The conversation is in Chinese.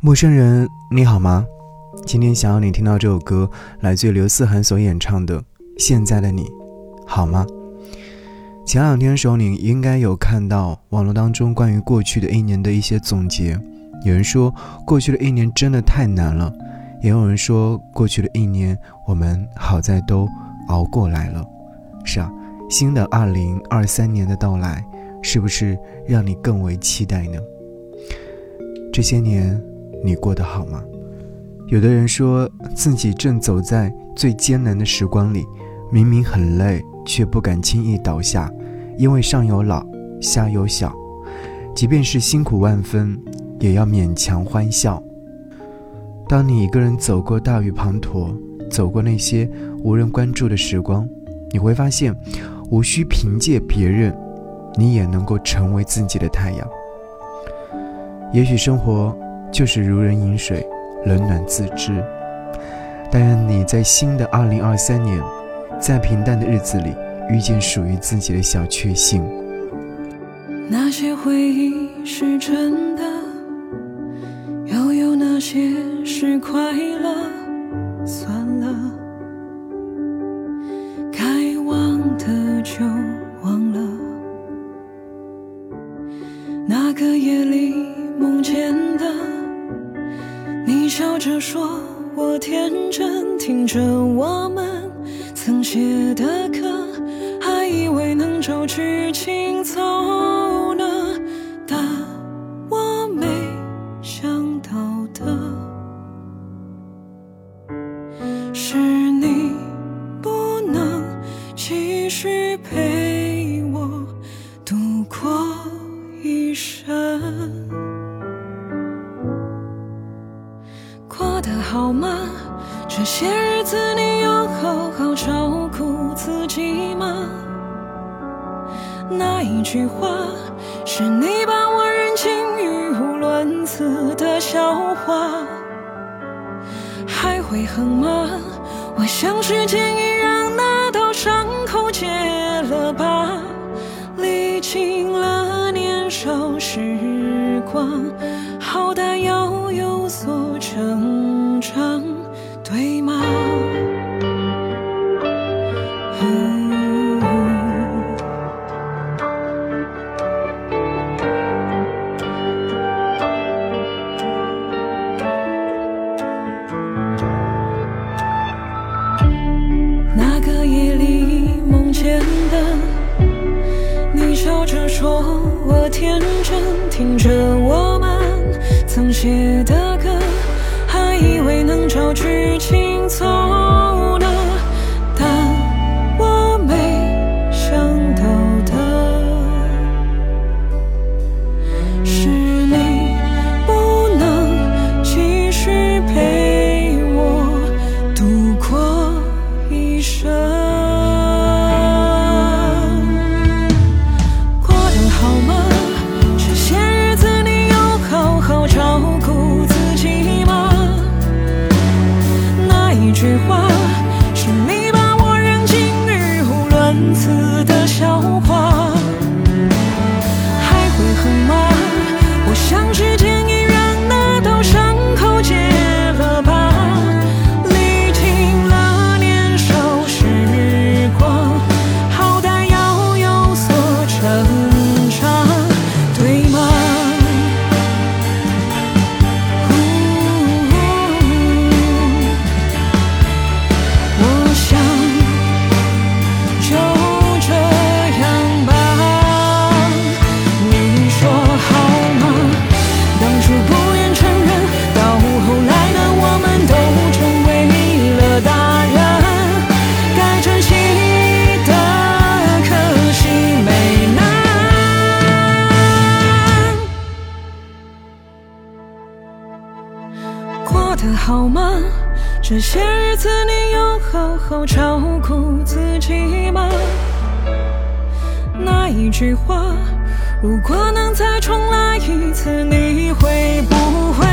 陌生人，你好吗？今天想要你听到这首歌，来自刘思涵所演唱的《现在的你》，好吗？前两天的时候，你应该有看到网络当中关于过去的一年的一些总结。有人说，过去的一年真的太难了；也有人说，过去的一年我们好在都熬过来了。是啊，新的二零二三年的到来，是不是让你更为期待呢？这些年。你过得好吗？有的人说自己正走在最艰难的时光里，明明很累，却不敢轻易倒下，因为上有老，下有小，即便是辛苦万分，也要勉强欢笑。当你一个人走过大雨滂沱，走过那些无人关注的时光，你会发现，无需凭借别人，你也能够成为自己的太阳。也许生活。就是如人饮水，冷暖自知。但愿你在新的二零二三年，在平淡的日子里，遇见属于自己的小确幸。那些回忆是真的，又有那些是快乐。算了，该忘的就忘了。那个夜里梦见的。你笑着说，我天真，听着我们曾写的歌，还以为能找剧情走呢，过得。好吗？这些日子你有好好照顾自己吗？那一句话是你把我扔进语无伦次的笑话，还会恨吗？我像是建议让那道伤口结了疤，历经了少时光，好歹要有所成。天真，听着我们曾写的歌。还以为能找剧情句话好吗？这些日子你有好好照顾自己吗？那一句话，如果能再重来一次，你会不会？